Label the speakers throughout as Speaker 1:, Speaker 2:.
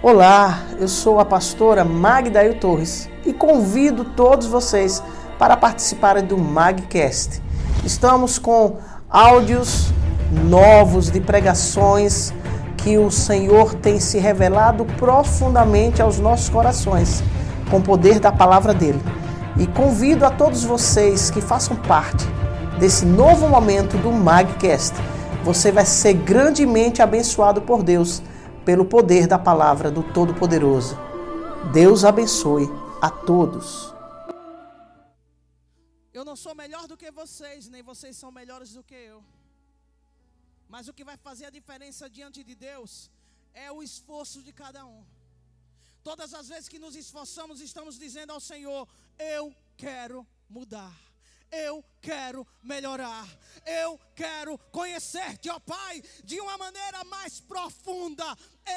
Speaker 1: Olá, eu sou a pastora Magdail Torres e convido todos vocês para participarem do Magcast. Estamos com áudios novos de pregações que o Senhor tem se revelado profundamente aos nossos corações, com o poder da palavra dele. E convido a todos vocês que façam parte desse novo momento do Magcast. Você vai ser grandemente abençoado por Deus pelo poder da palavra do Todo-Poderoso. Deus abençoe a todos.
Speaker 2: Eu não sou melhor do que vocês, nem vocês são melhores do que eu. Mas o que vai fazer a diferença diante de Deus é o esforço de cada um. Todas as vezes que nos esforçamos, estamos dizendo ao Senhor: Eu quero mudar. Eu quero melhorar. Eu quero conhecer-te, ó Pai, de uma maneira mais profunda.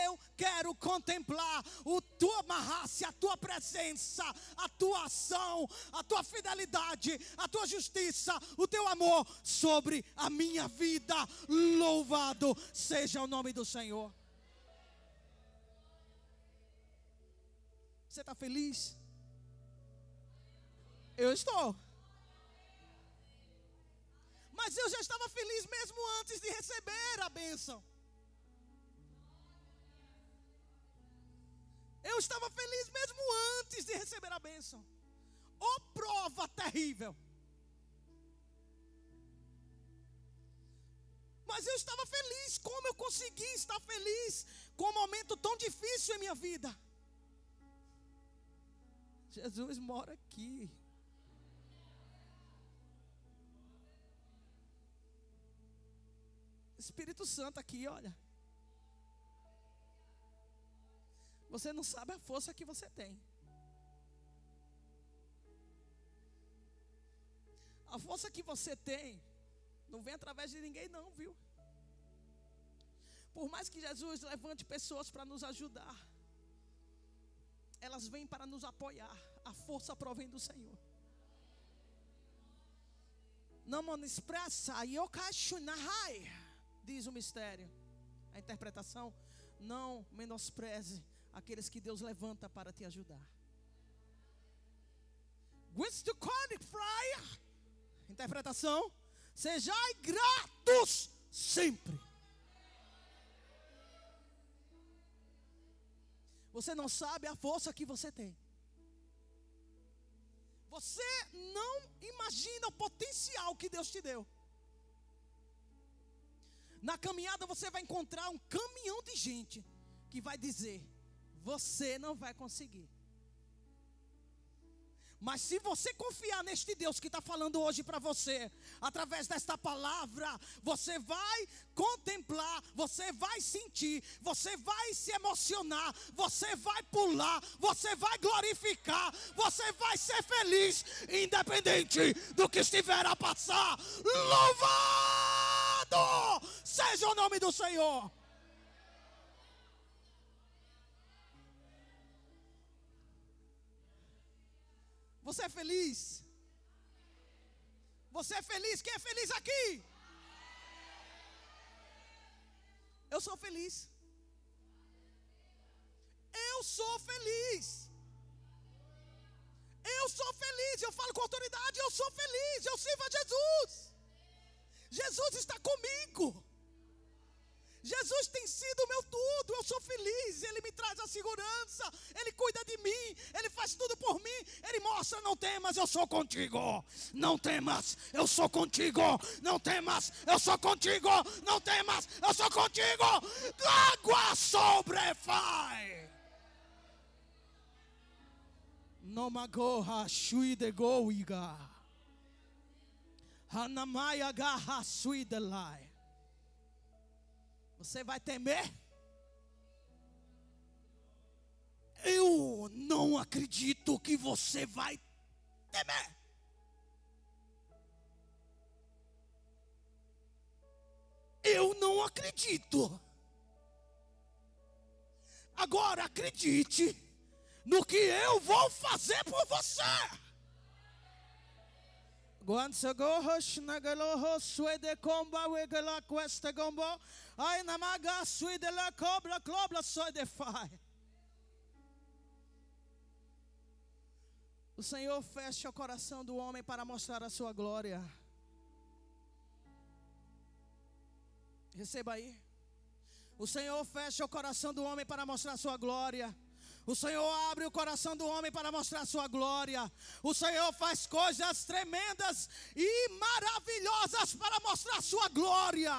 Speaker 2: Eu quero contemplar o tua marrácia, a tua presença, a tua ação, a tua fidelidade, a tua justiça, o teu amor sobre a minha vida. Louvado seja o nome do Senhor. Você está feliz? Eu estou. Mas eu já estava feliz mesmo antes de receber a bênção. Eu estava feliz mesmo antes de receber a bênção. Oh, prova terrível. Mas eu estava feliz. Como eu consegui estar feliz com um momento tão difícil em minha vida? Jesus mora aqui. Espírito Santo aqui, olha. Você não sabe a força que você tem. A força que você tem não vem através de ninguém, não, viu? Por mais que Jesus levante pessoas para nos ajudar, elas vêm para nos apoiar. A força provém do Senhor. Não expressa, eu cacho na raia diz o mistério, a interpretação, não menospreze aqueles que Deus levanta para te ajudar. Interpretação: sejai gratos sempre. Você não sabe a força que você tem. Você não imagina o potencial que Deus te deu. Na caminhada você vai encontrar um caminhão de gente que vai dizer: você não vai conseguir. Mas se você confiar neste Deus que está falando hoje para você, através desta palavra, você vai contemplar, você vai sentir, você vai se emocionar, você vai pular, você vai glorificar, você vai ser feliz, independente do que estiver a passar. Seja o nome do Senhor. Você é feliz? Você é feliz? Quem é feliz aqui? Eu sou feliz. Eu sou feliz. Eu sou feliz. Eu falo com autoridade. Eu sou feliz. Eu sirvo a Jesus. Jesus está comigo. Jesus tem sido o meu tudo, eu sou feliz, Ele me traz a segurança, Ele cuida de mim, Ele faz tudo por mim, Ele mostra: não temas, eu sou contigo, não temas, eu sou contigo, não temas, eu sou contigo, não temas, eu sou contigo, água sobrefai. Nomagoha shui de goiga. Você vai temer? Eu não acredito que você vai temer. Eu não acredito. Agora acredite no que eu vou fazer por você. Guansagohoshnagaloho suede comba wegala questa gombo. Ai namaga suede la cobra cobra suede fai. O Senhor fecha o coração do homem para mostrar a sua glória. Receba aí. O Senhor fecha o coração do homem para mostrar a sua glória. O Senhor abre o coração do homem para mostrar sua glória. O Senhor faz coisas tremendas e maravilhosas para mostrar a sua glória.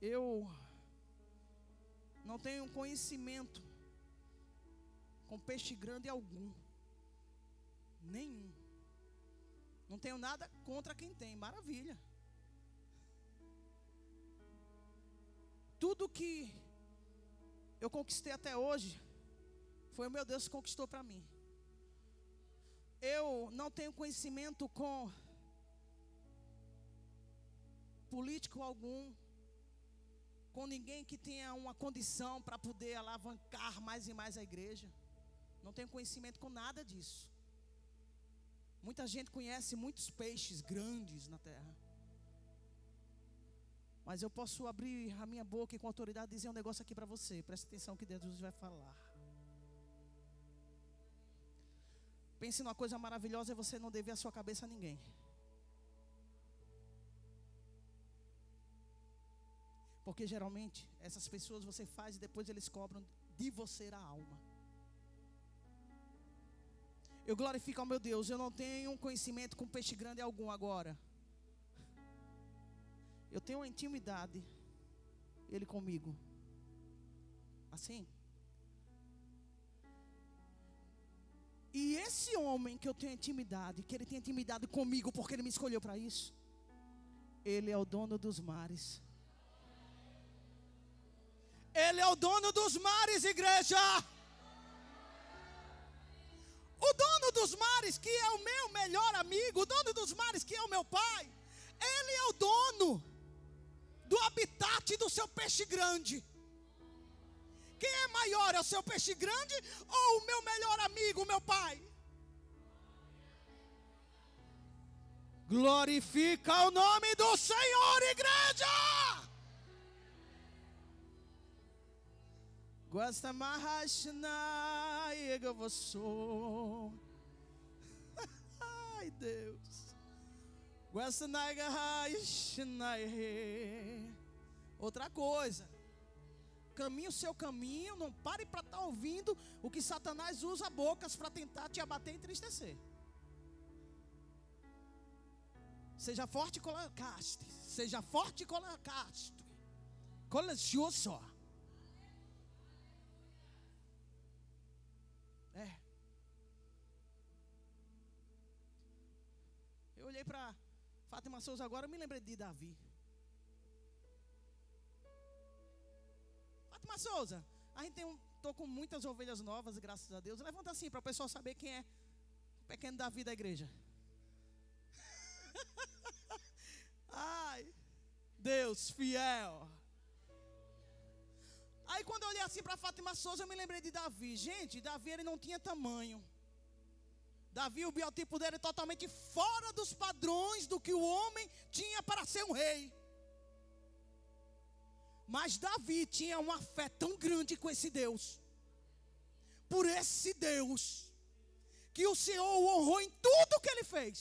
Speaker 2: Eu não tenho conhecimento com peixe grande algum. Nenhum. Não tenho nada contra quem tem, maravilha. Tudo que eu conquistei até hoje foi o meu Deus que conquistou para mim. Eu não tenho conhecimento com político algum, com ninguém que tenha uma condição para poder alavancar mais e mais a igreja. Não tenho conhecimento com nada disso. Muita gente conhece muitos peixes grandes na terra. Mas eu posso abrir a minha boca e com autoridade dizer um negócio aqui para você. Preste atenção que Deus vai falar. Pense numa coisa maravilhosa e você não dever a sua cabeça a ninguém. Porque geralmente essas pessoas você faz e depois eles cobram de você a alma. Eu glorifico ao meu Deus, eu não tenho conhecimento com peixe grande algum agora. Eu tenho uma intimidade, Ele comigo. Assim. E esse homem que eu tenho intimidade, que ele tem intimidade comigo porque ele me escolheu para isso, ele é o dono dos mares. Ele é o dono dos mares, igreja. O dono dos mares, que é o meu melhor amigo, o dono dos mares, que é o meu pai, ele é o dono do habitat do seu peixe grande. Quem é maior? É o seu peixe grande ou o meu melhor amigo, meu pai? Glorifica o nome do Senhor, igreja! Gosta vou Ai, Deus. Outra coisa. Caminhe o seu caminho, não pare para estar tá ouvindo o que Satanás usa bocas para tentar te abater e entristecer. Seja forte e colocaste. Seja forte e colocaste. só. É. Eu olhei para Fátima Souza agora, eu me lembrei de Davi. Fátima Souza, a gente tem um, tô com muitas ovelhas novas, graças a Deus. Levanta assim para o pessoal saber quem é o pequeno Davi da igreja. Ai, Deus fiel. Aí quando eu olhei assim para Fátima Souza, eu me lembrei de Davi. Gente, Davi ele não tinha tamanho. Davi, o biotipo dele é totalmente fora dos padrões do que o homem tinha para ser um rei. Mas Davi tinha uma fé tão grande com esse Deus, por esse Deus, que o Senhor o honrou em tudo que ele fez.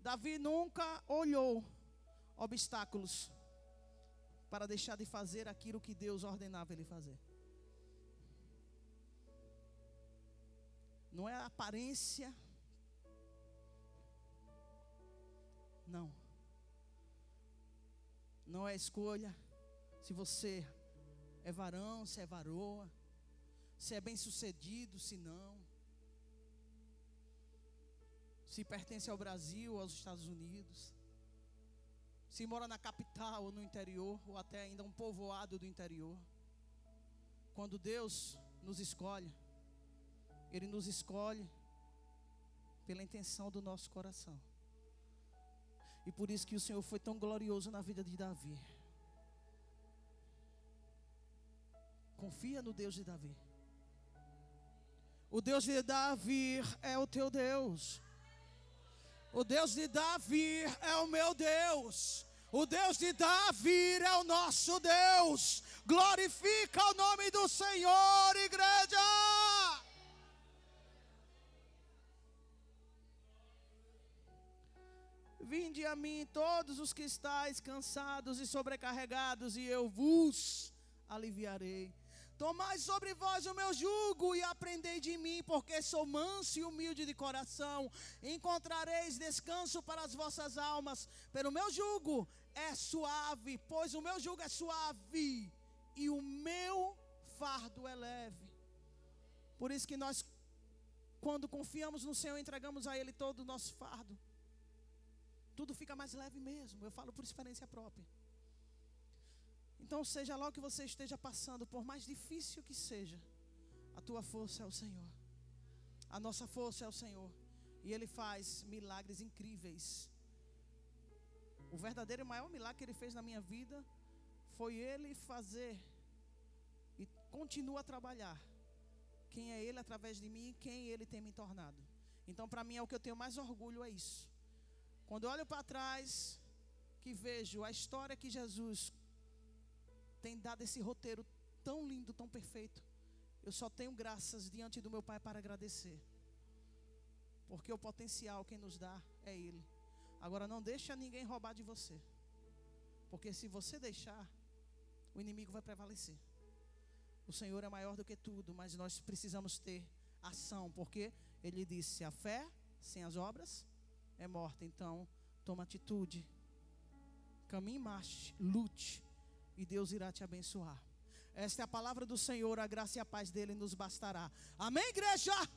Speaker 2: Davi nunca olhou obstáculos para deixar de fazer aquilo que Deus ordenava ele fazer. Não é aparência. Não. Não é escolha. Se você é varão, se é varoa. Se é bem sucedido, se não. Se pertence ao Brasil, aos Estados Unidos. Se mora na capital ou no interior, ou até ainda um povoado do interior. Quando Deus nos escolhe, ele nos escolhe pela intenção do nosso coração. E por isso que o Senhor foi tão glorioso na vida de Davi. Confia no Deus de Davi. O Deus de Davi é o teu Deus. O Deus de Davi é o meu Deus. O Deus de Davi é o nosso Deus. Glorifica o nome do Senhor, igreja. Vinde a mim todos os que estáis cansados e sobrecarregados, e eu vos aliviarei. Tomai sobre vós o meu jugo e aprendei de mim, porque sou manso e humilde de coração. Encontrareis descanso para as vossas almas. Pelo meu jugo é suave, pois o meu jugo é suave e o meu fardo é leve. Por isso que nós, quando confiamos no Senhor, entregamos a Ele todo o nosso fardo. Tudo fica mais leve mesmo. Eu falo por experiência própria. Então, seja lá o que você esteja passando, por mais difícil que seja, a tua força é o Senhor. A nossa força é o Senhor. E Ele faz milagres incríveis. O verdadeiro e maior milagre que Ele fez na minha vida foi Ele fazer e continua a trabalhar. Quem é Ele através de mim e quem Ele tem me tornado. Então, para mim, é o que eu tenho mais orgulho é isso. Quando olho para trás, que vejo a história que Jesus tem dado esse roteiro tão lindo, tão perfeito. Eu só tenho graças diante do meu Pai para agradecer. Porque o potencial quem nos dá é Ele. Agora não deixa ninguém roubar de você. Porque se você deixar, o inimigo vai prevalecer. O Senhor é maior do que tudo, mas nós precisamos ter ação, porque ele disse: a fé sem as obras é morta. Então, toma atitude. Caminhe, marche, lute e Deus irá te abençoar. Esta é a palavra do Senhor, a graça e a paz dele nos bastará. Amém, igreja?